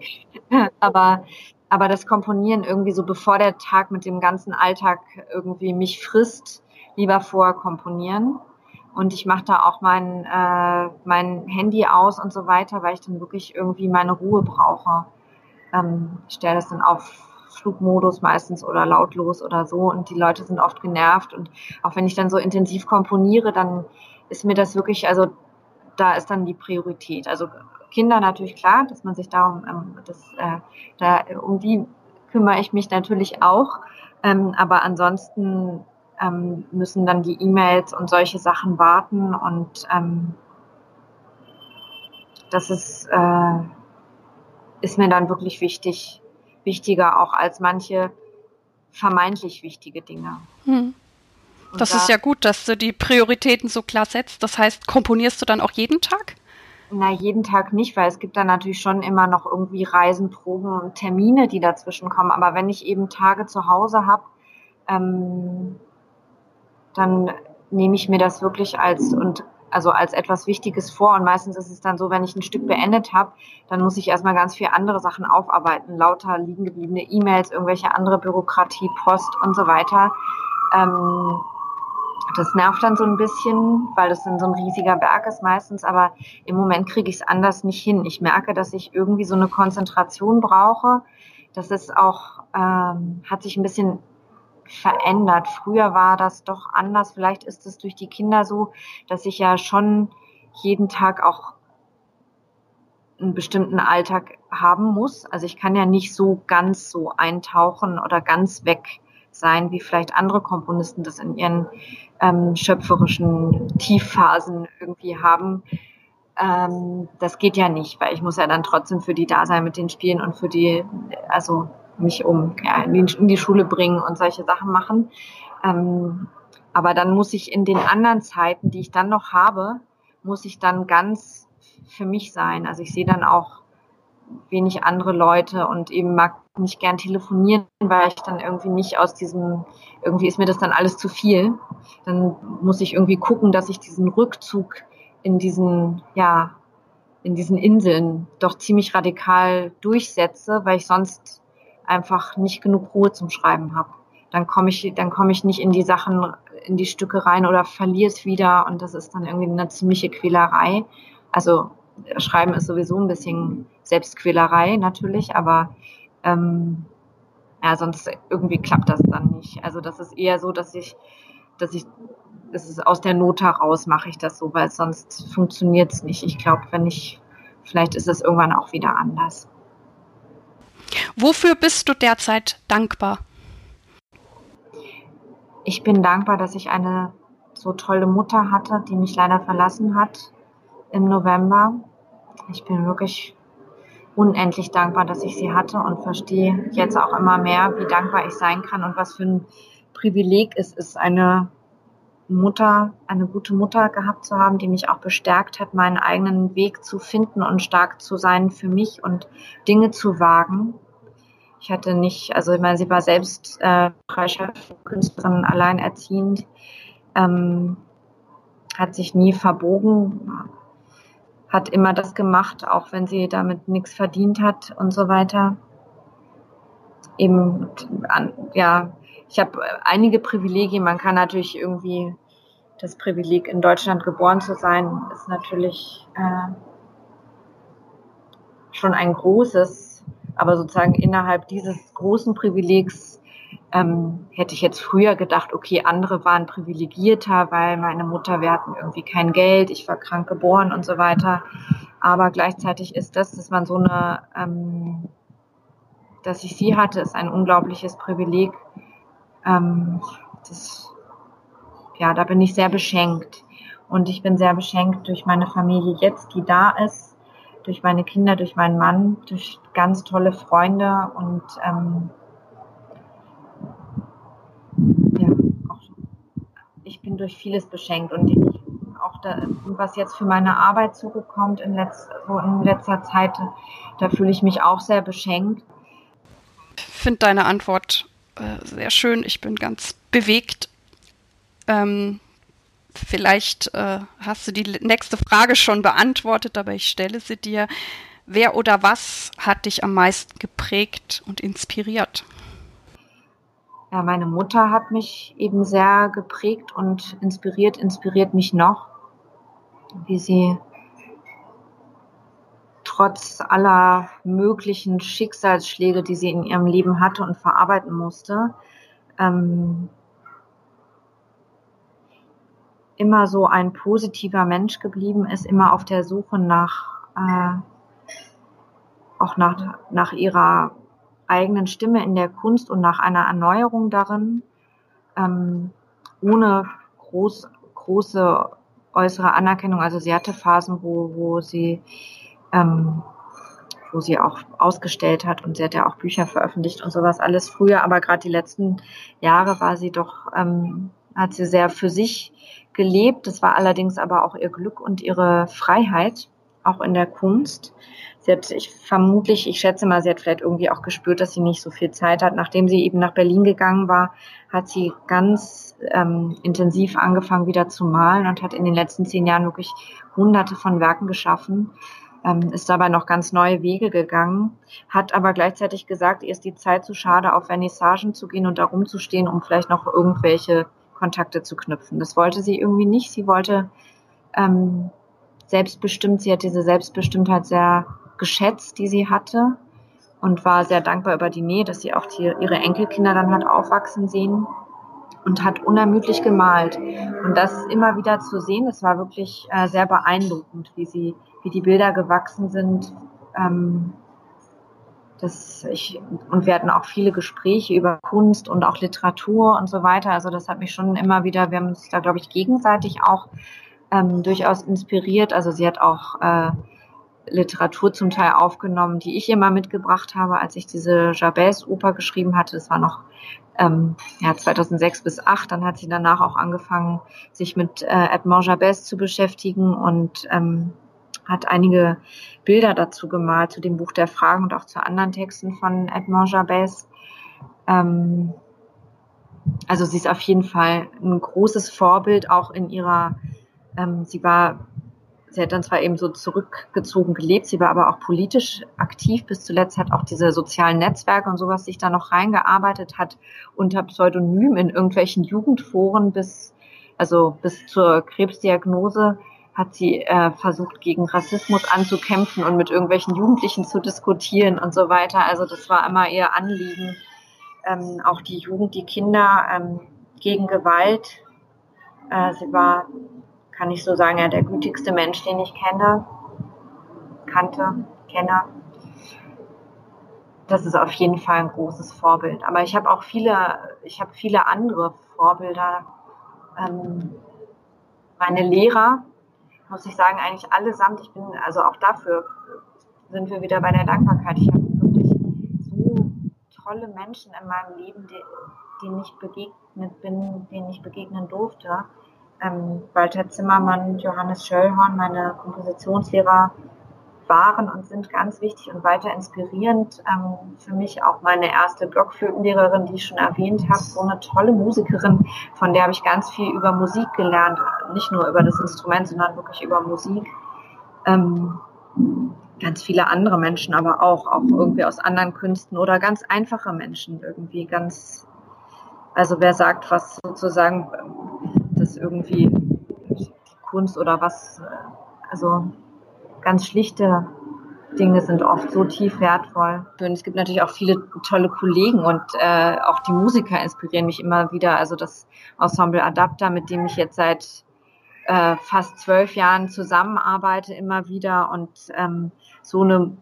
aber, aber das Komponieren irgendwie so, bevor der Tag mit dem ganzen Alltag irgendwie mich frisst, lieber vorher komponieren. Und ich mache da auch mein, äh, mein Handy aus und so weiter, weil ich dann wirklich irgendwie meine Ruhe brauche. Ähm, ich stelle das dann auf Flugmodus meistens oder lautlos oder so. Und die Leute sind oft genervt. Und auch wenn ich dann so intensiv komponiere, dann ist mir das wirklich, also da ist dann die Priorität. Also Kinder natürlich klar, dass man sich darum, ähm, das, äh, da, um die kümmere ich mich natürlich auch, ähm, aber ansonsten ähm, müssen dann die E-Mails und solche Sachen warten. Und ähm, das ist, äh, ist mir dann wirklich wichtig, wichtiger auch als manche vermeintlich wichtige Dinge. Hm. Das da, ist ja gut, dass du die Prioritäten so klar setzt. Das heißt, komponierst du dann auch jeden Tag? Na, jeden Tag nicht, weil es gibt dann natürlich schon immer noch irgendwie Reisen, Proben und Termine, die dazwischen kommen. Aber wenn ich eben Tage zu Hause habe, ähm, dann nehme ich mir das wirklich als und also als etwas Wichtiges vor. Und meistens ist es dann so, wenn ich ein Stück beendet habe, dann muss ich erstmal ganz viel andere Sachen aufarbeiten. Lauter liegen gebliebene E-Mails, irgendwelche andere Bürokratie, Post und so weiter. Ähm, das nervt dann so ein bisschen, weil das dann so ein riesiger Berg ist meistens, aber im Moment kriege ich es anders nicht hin. Ich merke, dass ich irgendwie so eine Konzentration brauche. Das ist auch, ähm, hat sich ein bisschen verändert. Früher war das doch anders. Vielleicht ist es durch die Kinder so, dass ich ja schon jeden Tag auch einen bestimmten Alltag haben muss. Also ich kann ja nicht so ganz so eintauchen oder ganz weg sein, wie vielleicht andere Komponisten das in ihren ähm, schöpferischen Tiefphasen irgendwie haben. Ähm, das geht ja nicht, weil ich muss ja dann trotzdem für die da sein mit den Spielen und für die, also mich um ja, in, die, Schule bringen und solche Sachen machen. Ähm, aber dann muss ich in den anderen Zeiten, die ich dann noch habe, muss ich dann ganz für mich sein. Also ich sehe dann auch wenig andere Leute und eben mag nicht gern telefonieren, weil ich dann irgendwie nicht aus diesem, irgendwie ist mir das dann alles zu viel. Dann muss ich irgendwie gucken, dass ich diesen Rückzug in diesen, ja, in diesen Inseln doch ziemlich radikal durchsetze, weil ich sonst einfach nicht genug Ruhe zum Schreiben habe. Dann komme ich, dann komme ich nicht in die Sachen, in die Stücke rein oder verliere es wieder und das ist dann irgendwie eine ziemliche Quälerei. Also Schreiben ist sowieso ein bisschen Selbstquälerei natürlich, aber ähm, ja, sonst irgendwie klappt das dann nicht. Also das ist eher so, dass ich, dass ich es ist aus der Not heraus mache ich das so, weil sonst funktioniert es nicht. Ich glaube, wenn ich, vielleicht ist es irgendwann auch wieder anders. Wofür bist du derzeit dankbar? Ich bin dankbar, dass ich eine so tolle Mutter hatte, die mich leider verlassen hat im November. Ich bin wirklich unendlich dankbar, dass ich sie hatte und verstehe jetzt auch immer mehr, wie dankbar ich sein kann und was für ein Privileg es ist, eine Mutter, eine gute Mutter gehabt zu haben, die mich auch bestärkt hat, meinen eigenen Weg zu finden und stark zu sein für mich und Dinge zu wagen. Ich hatte nicht, also ich meine, sie war selbst äh, Künstlerin, alleinerziehend, ähm, hat sich nie verbogen, hat immer das gemacht, auch wenn sie damit nichts verdient hat und so weiter. Eben, ja, ich habe einige Privilegien. Man kann natürlich irgendwie das Privileg, in Deutschland geboren zu sein, ist natürlich äh, schon ein großes, aber sozusagen innerhalb dieses großen Privilegs ähm, hätte ich jetzt früher gedacht, okay, andere waren privilegierter, weil meine Mutter, wir hatten irgendwie kein Geld, ich war krank geboren und so weiter. Aber gleichzeitig ist das, dass man so eine, ähm, dass ich sie hatte, ist ein unglaubliches Privileg. Ähm, das, ja, da bin ich sehr beschenkt. Und ich bin sehr beschenkt durch meine Familie jetzt, die da ist, durch meine Kinder, durch meinen Mann, durch ganz tolle Freunde und ähm, ja, auch, ich bin durch vieles beschenkt und ich, auch da, was jetzt für meine Arbeit zugekommt in, letz, so in letzter Zeit, da fühle ich mich auch sehr beschenkt. Ich finde deine Antwort äh, sehr schön. Ich bin ganz bewegt. Ähm, vielleicht äh, hast du die nächste Frage schon beantwortet, aber ich stelle sie dir. Wer oder was hat dich am meisten geprägt und inspiriert? Ja, meine Mutter hat mich eben sehr geprägt und inspiriert, inspiriert mich noch, wie sie trotz aller möglichen Schicksalsschläge, die sie in ihrem Leben hatte und verarbeiten musste, ähm, immer so ein positiver Mensch geblieben ist, immer auf der Suche nach, äh, auch nach, nach ihrer eigenen Stimme in der Kunst und nach einer Erneuerung darin, ähm, ohne groß, große äußere Anerkennung. Also sie hatte Phasen, wo, wo sie ähm, wo sie auch ausgestellt hat und sie hat ja auch Bücher veröffentlicht und sowas alles früher, aber gerade die letzten Jahre war sie doch, ähm, hat sie sehr für sich gelebt. Das war allerdings aber auch ihr Glück und ihre Freiheit, auch in der Kunst. Sie hat, ich vermutlich, ich schätze mal, sie hat vielleicht irgendwie auch gespürt, dass sie nicht so viel Zeit hat. Nachdem sie eben nach Berlin gegangen war, hat sie ganz ähm, intensiv angefangen wieder zu malen und hat in den letzten zehn Jahren wirklich hunderte von Werken geschaffen ähm, ist dabei noch ganz neue Wege gegangen, hat aber gleichzeitig gesagt, ihr ist die Zeit zu schade, auf Vernissagen zu gehen und da rumzustehen, um vielleicht noch irgendwelche Kontakte zu knüpfen. Das wollte sie irgendwie nicht. Sie wollte ähm, selbstbestimmt, sie hat diese Selbstbestimmtheit sehr geschätzt, die sie hatte und war sehr dankbar über die Nähe, dass sie auch die, ihre Enkelkinder dann hat aufwachsen sehen und hat unermüdlich gemalt. Und das immer wieder zu sehen, das war wirklich äh, sehr beeindruckend, wie sie wie die Bilder gewachsen sind. Ähm, das ich, und wir hatten auch viele Gespräche über Kunst und auch Literatur und so weiter. Also das hat mich schon immer wieder, wir haben uns da, glaube ich, gegenseitig auch ähm, durchaus inspiriert. Also sie hat auch äh, Literatur zum Teil aufgenommen, die ich immer mitgebracht habe, als ich diese Jabez-Oper geschrieben hatte. Das war noch ähm, ja, 2006 bis 2008. Dann hat sie danach auch angefangen, sich mit äh, Edmond Jabez zu beschäftigen und ähm, hat einige Bilder dazu gemalt, zu dem Buch der Fragen und auch zu anderen Texten von Edmond Jabez. Ähm, also sie ist auf jeden Fall ein großes Vorbild, auch in ihrer, ähm, sie war, sie hat dann zwar eben so zurückgezogen gelebt, sie war aber auch politisch aktiv bis zuletzt, hat auch diese sozialen Netzwerke und sowas sich da noch reingearbeitet, hat unter Pseudonym in irgendwelchen Jugendforen bis, also bis zur Krebsdiagnose hat sie äh, versucht, gegen Rassismus anzukämpfen und mit irgendwelchen Jugendlichen zu diskutieren und so weiter. Also das war immer ihr Anliegen, ähm, auch die Jugend, die Kinder ähm, gegen Gewalt Äh, sie war, kann ich so sagen, ja, der gütigste Mensch, den ich kenne, kannte, kenne. Das ist auf jeden Fall ein großes Vorbild. Aber ich habe auch viele, ich habe viele andere Vorbilder. Ähm, meine Lehrer, muss ich sagen, eigentlich allesamt, ich bin, also auch dafür sind wir wieder bei der Dankbarkeit. Ich habe wirklich so tolle Menschen in meinem Leben, die, denen ich begegnet bin, denen ich begegnen durfte. Ähm, Walter Zimmermann, Johannes Schöllhorn, meine Kompositionslehrer, waren und sind ganz wichtig und weiter inspirierend. Ähm, für mich auch meine erste Blockflötenlehrerin, die ich schon erwähnt habe, so eine tolle Musikerin, von der habe ich ganz viel über Musik gelernt, nicht nur über das Instrument, sondern wirklich über Musik. Ähm, ganz viele andere Menschen, aber auch, auch irgendwie aus anderen Künsten oder ganz einfache Menschen irgendwie ganz, also wer sagt, was sozusagen das irgendwie die Kunst oder was, also ganz schlichte Dinge sind oft so tief wertvoll. Und es gibt natürlich auch viele tolle Kollegen und äh, auch die Musiker inspirieren mich immer wieder. Also das Ensemble Adapter, mit dem ich jetzt seit äh, fast zwölf Jahren zusammenarbeite, immer wieder und ähm, so eine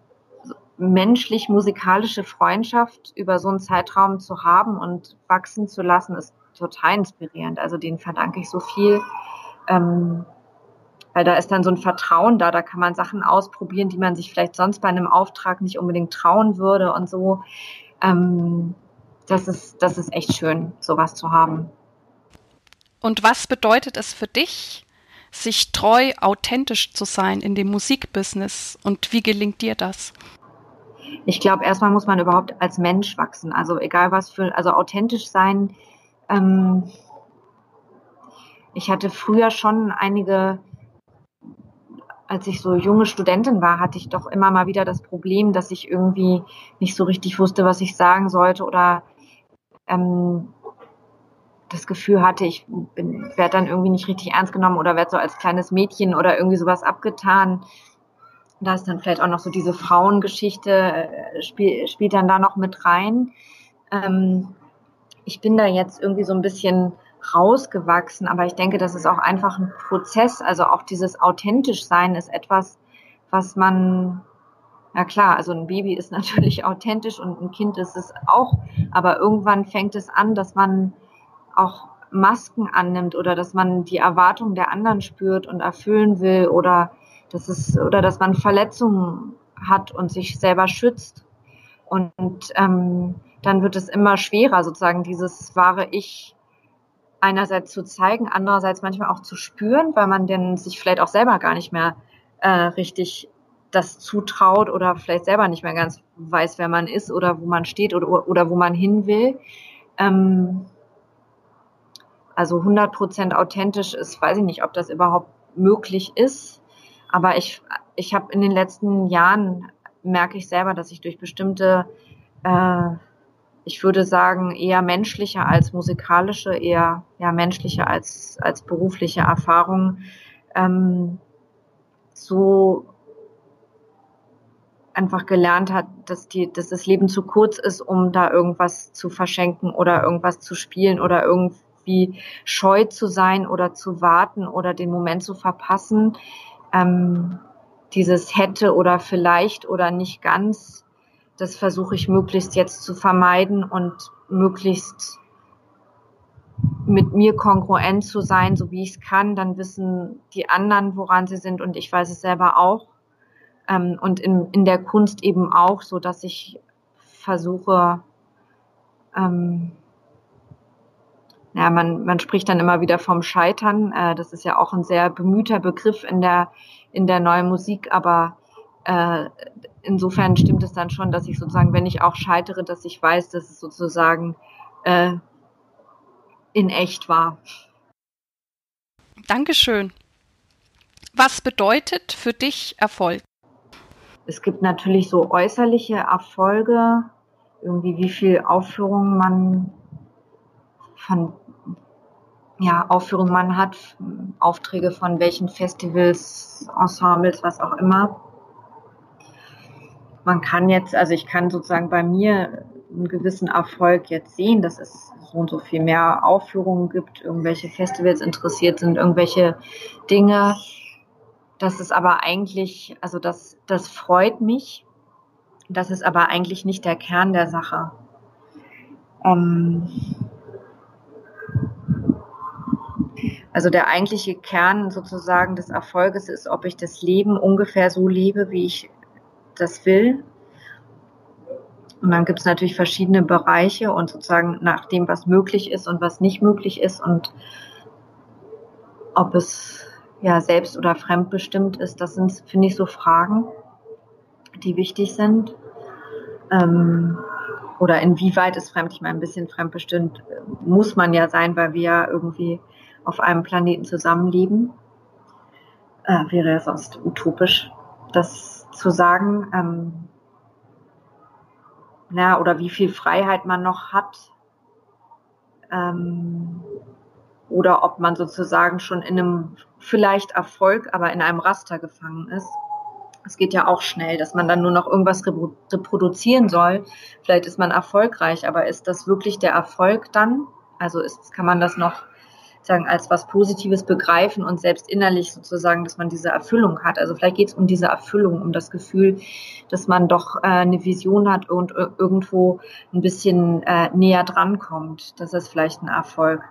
menschlich-musikalische Freundschaft über so einen Zeitraum zu haben und wachsen zu lassen, ist total inspirierend. Also denen verdanke ich so viel. Ähm, weil da ist dann so ein Vertrauen da, da kann man Sachen ausprobieren, die man sich vielleicht sonst bei einem Auftrag nicht unbedingt trauen würde und so. Ähm, das ist, das ist echt schön, sowas zu haben. Und was bedeutet es für dich, sich treu, authentisch zu sein in dem Musikbusiness? Und wie gelingt dir das? Ich glaube, erstmal muss man überhaupt als Mensch wachsen. Also egal was für, also authentisch sein. Ähm, ich hatte früher schon einige als ich so junge Studentin war, hatte ich doch immer mal wieder das Problem, dass ich irgendwie nicht so richtig wusste, was ich sagen sollte oder ähm, das Gefühl hatte, ich werde dann irgendwie nicht richtig ernst genommen oder werde so als kleines Mädchen oder irgendwie sowas abgetan. Da ist dann vielleicht auch noch so diese Frauengeschichte, äh, spiel, spielt dann da noch mit rein. Ähm, ich bin da jetzt irgendwie so ein bisschen rausgewachsen. Aber ich denke, das ist auch einfach ein Prozess. Also auch dieses authentisch sein ist etwas, was man, ja klar, also ein Baby ist natürlich authentisch und ein Kind ist es auch. Aber irgendwann fängt es an, dass man auch Masken annimmt oder dass man die Erwartungen der anderen spürt und erfüllen will oder dass es oder dass man Verletzungen hat und sich selber schützt. Und ähm, dann wird es immer schwerer, sozusagen dieses wahre Ich einerseits zu zeigen, andererseits manchmal auch zu spüren, weil man denn sich vielleicht auch selber gar nicht mehr äh, richtig das zutraut oder vielleicht selber nicht mehr ganz weiß, wer man ist oder wo man steht oder, oder wo man hin will. Ähm, also 100 Prozent authentisch ist, weiß ich nicht, ob das überhaupt möglich ist. Aber ich, ich habe in den letzten Jahren merke ich selber, dass ich durch bestimmte äh, ich würde sagen, eher menschliche als musikalische, eher ja, menschliche als, als berufliche Erfahrung ähm, so einfach gelernt hat, dass, die, dass das Leben zu kurz ist, um da irgendwas zu verschenken oder irgendwas zu spielen oder irgendwie scheu zu sein oder zu warten oder den Moment zu verpassen. Ähm, dieses hätte oder vielleicht oder nicht ganz das versuche ich möglichst jetzt zu vermeiden und möglichst mit mir kongruent zu sein, so wie ich es kann. Dann wissen die anderen, woran sie sind und ich weiß es selber auch. Ähm, und in, in der Kunst eben auch, so dass ich versuche, ähm, ja, man, man spricht dann immer wieder vom Scheitern. Äh, das ist ja auch ein sehr bemühter Begriff in der, in der neuen Musik, aber äh, insofern stimmt es dann schon, dass ich sozusagen, wenn ich auch scheitere, dass ich weiß, dass es sozusagen äh, in echt war. Dankeschön. Was bedeutet für dich Erfolg? Es gibt natürlich so äußerliche Erfolge, irgendwie wie viel Aufführungen man von ja, Aufführungen man hat, Aufträge von welchen Festivals, Ensembles, was auch immer man kann jetzt, also ich kann sozusagen bei mir einen gewissen Erfolg jetzt sehen, dass es so und so viel mehr Aufführungen gibt, irgendwelche Festivals interessiert sind, irgendwelche Dinge. Das ist aber eigentlich, also das, das freut mich. Das ist aber eigentlich nicht der Kern der Sache. Ähm also der eigentliche Kern sozusagen des Erfolges ist, ob ich das Leben ungefähr so lebe, wie ich das will und dann gibt es natürlich verschiedene Bereiche und sozusagen nach dem, was möglich ist und was nicht möglich ist und ob es ja selbst oder fremdbestimmt ist, das sind, finde ich, so Fragen, die wichtig sind. Ähm, oder inwieweit ist fremd, ich meine, ein bisschen fremdbestimmt muss man ja sein, weil wir ja irgendwie auf einem Planeten zusammenleben. Äh, wäre es sonst utopisch, das zu sagen. Ähm, ja, oder wie viel Freiheit man noch hat. Ähm, oder ob man sozusagen schon in einem vielleicht Erfolg, aber in einem Raster gefangen ist. Es geht ja auch schnell, dass man dann nur noch irgendwas reproduzieren soll. Vielleicht ist man erfolgreich, aber ist das wirklich der Erfolg dann? Also ist, kann man das noch sagen, als was Positives begreifen und selbst innerlich sozusagen, dass man diese Erfüllung hat. Also vielleicht geht es um diese Erfüllung, um das Gefühl, dass man doch äh, eine Vision hat und irgendwo ein bisschen äh, näher dran kommt. Das ist vielleicht ein Erfolg.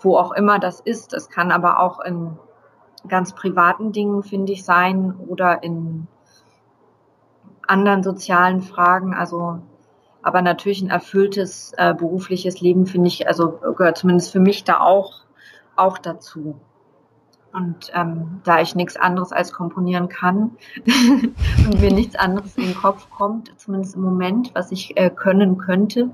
Wo auch immer das ist. Das kann aber auch in ganz privaten Dingen, finde ich, sein oder in anderen sozialen Fragen. Also aber natürlich ein erfülltes äh, berufliches Leben finde ich, also gehört zumindest für mich da auch auch dazu. Und ähm, da ich nichts anderes als komponieren kann und mir nichts anderes in den Kopf kommt, zumindest im Moment, was ich äh, können könnte,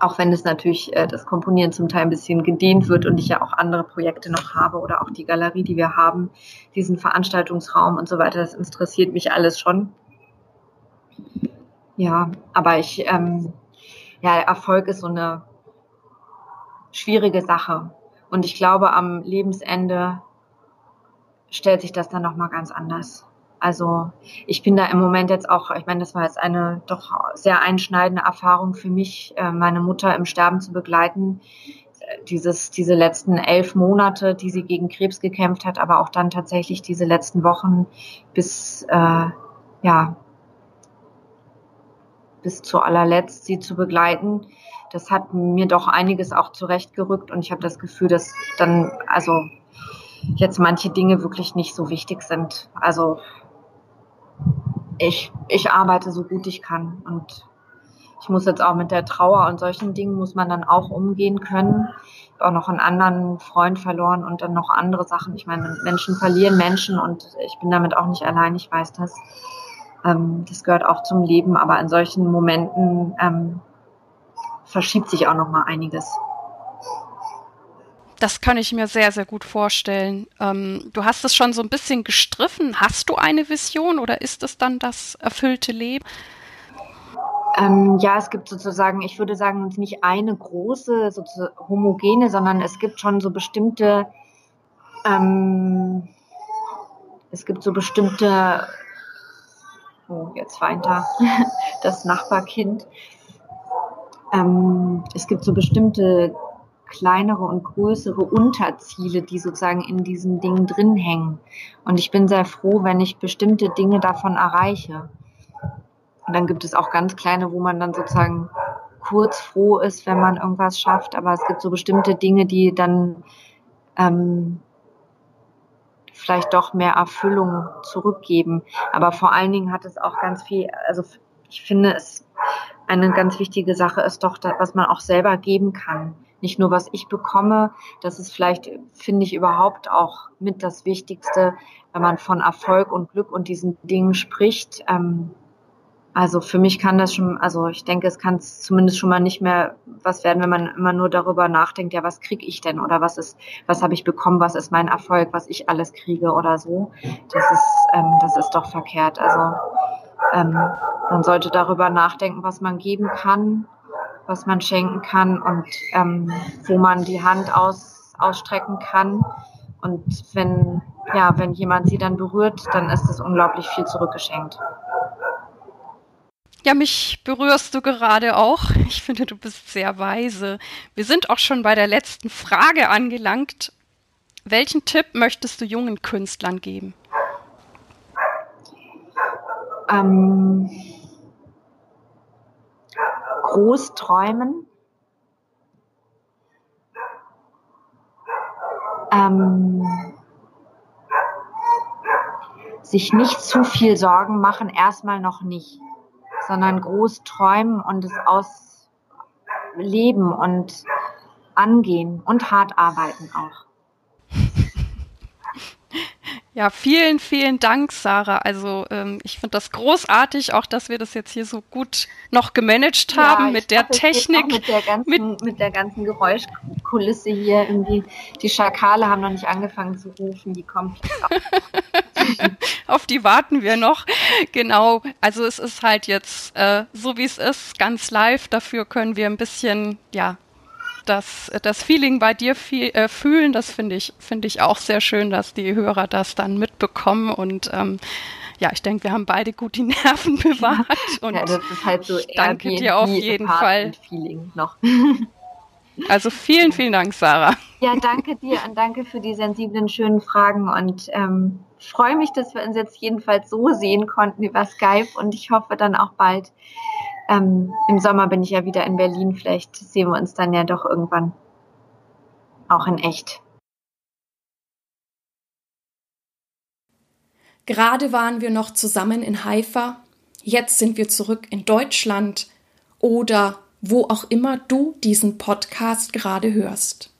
auch wenn es natürlich äh, das Komponieren zum Teil ein bisschen gedehnt wird und ich ja auch andere Projekte noch habe oder auch die Galerie, die wir haben, diesen Veranstaltungsraum und so weiter, das interessiert mich alles schon. Ja, aber ich, ähm, ja, Erfolg ist so eine schwierige Sache. Und ich glaube, am Lebensende stellt sich das dann nochmal ganz anders. Also ich bin da im Moment jetzt auch, ich meine, das war jetzt eine doch sehr einschneidende Erfahrung für mich, äh, meine Mutter im Sterben zu begleiten. Dieses, diese letzten elf Monate, die sie gegen Krebs gekämpft hat, aber auch dann tatsächlich diese letzten Wochen bis, äh, ja, bis zu allerletzt sie zu begleiten das hat mir doch einiges auch zurechtgerückt und ich habe das Gefühl, dass dann also jetzt manche Dinge wirklich nicht so wichtig sind. Also ich, ich arbeite so gut ich kann und ich muss jetzt auch mit der Trauer und solchen Dingen muss man dann auch umgehen können. Ich habe auch noch einen anderen Freund verloren und dann noch andere Sachen. Ich meine, Menschen verlieren Menschen und ich bin damit auch nicht allein, ich weiß das. Ähm, das gehört auch zum Leben, aber in solchen Momenten ähm, verschiebt sich auch noch mal einiges. Das kann ich mir sehr, sehr gut vorstellen. Ähm, du hast es schon so ein bisschen gestriffen. Hast du eine Vision oder ist es dann das erfüllte Leben? Ähm, ja, es gibt sozusagen, ich würde sagen, nicht eine große, homogene, sondern es gibt schon so bestimmte, ähm, es gibt so bestimmte, oh, jetzt weint da das Nachbarkind. Ähm, es gibt so bestimmte kleinere und größere Unterziele, die sozusagen in diesen Dingen drin hängen. Und ich bin sehr froh, wenn ich bestimmte Dinge davon erreiche. Und dann gibt es auch ganz kleine, wo man dann sozusagen kurz froh ist, wenn man irgendwas schafft. Aber es gibt so bestimmte Dinge, die dann ähm, vielleicht doch mehr Erfüllung zurückgeben. Aber vor allen Dingen hat es auch ganz viel, also ich finde es eine ganz wichtige Sache ist doch, was man auch selber geben kann. Nicht nur, was ich bekomme, das ist vielleicht, finde ich, überhaupt auch mit das Wichtigste, wenn man von Erfolg und Glück und diesen Dingen spricht. Ähm, also für mich kann das schon, also ich denke, es kann zumindest schon mal nicht mehr was werden, wenn man immer nur darüber nachdenkt, ja, was kriege ich denn oder was ist, was habe ich bekommen, was ist mein Erfolg, was ich alles kriege oder so. Das ist, ähm, das ist doch verkehrt. Also ähm, man sollte darüber nachdenken, was man geben kann, was man schenken kann und ähm, wo man die Hand aus, ausstrecken kann. Und wenn, ja, wenn jemand sie dann berührt, dann ist es unglaublich viel zurückgeschenkt. Ja, mich berührst du gerade auch. Ich finde, du bist sehr weise. Wir sind auch schon bei der letzten Frage angelangt. Welchen Tipp möchtest du jungen Künstlern geben? Ähm, groß träumen. Ähm, sich nicht zu viel Sorgen machen, erstmal noch nicht, sondern groß träumen und es ausleben und angehen und hart arbeiten auch. Ja, vielen, vielen Dank, Sarah. Also ähm, ich finde das großartig, auch dass wir das jetzt hier so gut noch gemanagt haben ja, mit der hoffe, Technik. Mit der, ganzen, mit, mit der ganzen Geräuschkulisse hier. Irgendwie, die Schakale haben noch nicht angefangen zu rufen, die kommen. Auf die warten wir noch. Genau. Also es ist halt jetzt äh, so, wie es ist, ganz live. Dafür können wir ein bisschen, ja, das, das Feeling bei dir viel, äh, fühlen, das finde ich, finde ich auch sehr schön, dass die Hörer das dann mitbekommen und ähm, ja, ich denke, wir haben beide gut die Nerven bewahrt und ja, das ist halt so ich danke dir auf jeden Fall. Feeling noch. Also vielen, vielen Dank, Sarah. Ja, danke dir und danke für die sensiblen, schönen Fragen und ähm, freue mich, dass wir uns jetzt jedenfalls so sehen konnten über Skype und ich hoffe dann auch bald ähm, Im Sommer bin ich ja wieder in Berlin. Vielleicht sehen wir uns dann ja doch irgendwann auch in echt. Gerade waren wir noch zusammen in Haifa, jetzt sind wir zurück in Deutschland oder wo auch immer du diesen Podcast gerade hörst.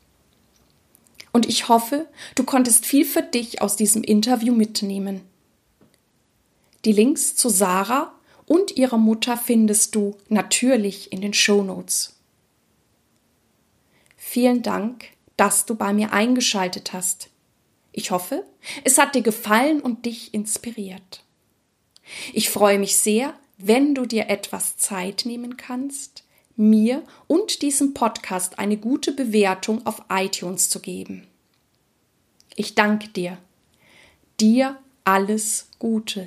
Und ich hoffe, du konntest viel für dich aus diesem Interview mitnehmen. Die Links zu Sarah und ihrer Mutter findest du natürlich in den Shownotes. Vielen Dank, dass du bei mir eingeschaltet hast. Ich hoffe, es hat dir gefallen und dich inspiriert. Ich freue mich sehr, wenn du dir etwas Zeit nehmen kannst, mir und diesem Podcast eine gute Bewertung auf iTunes zu geben. Ich danke dir. Dir alles Gute.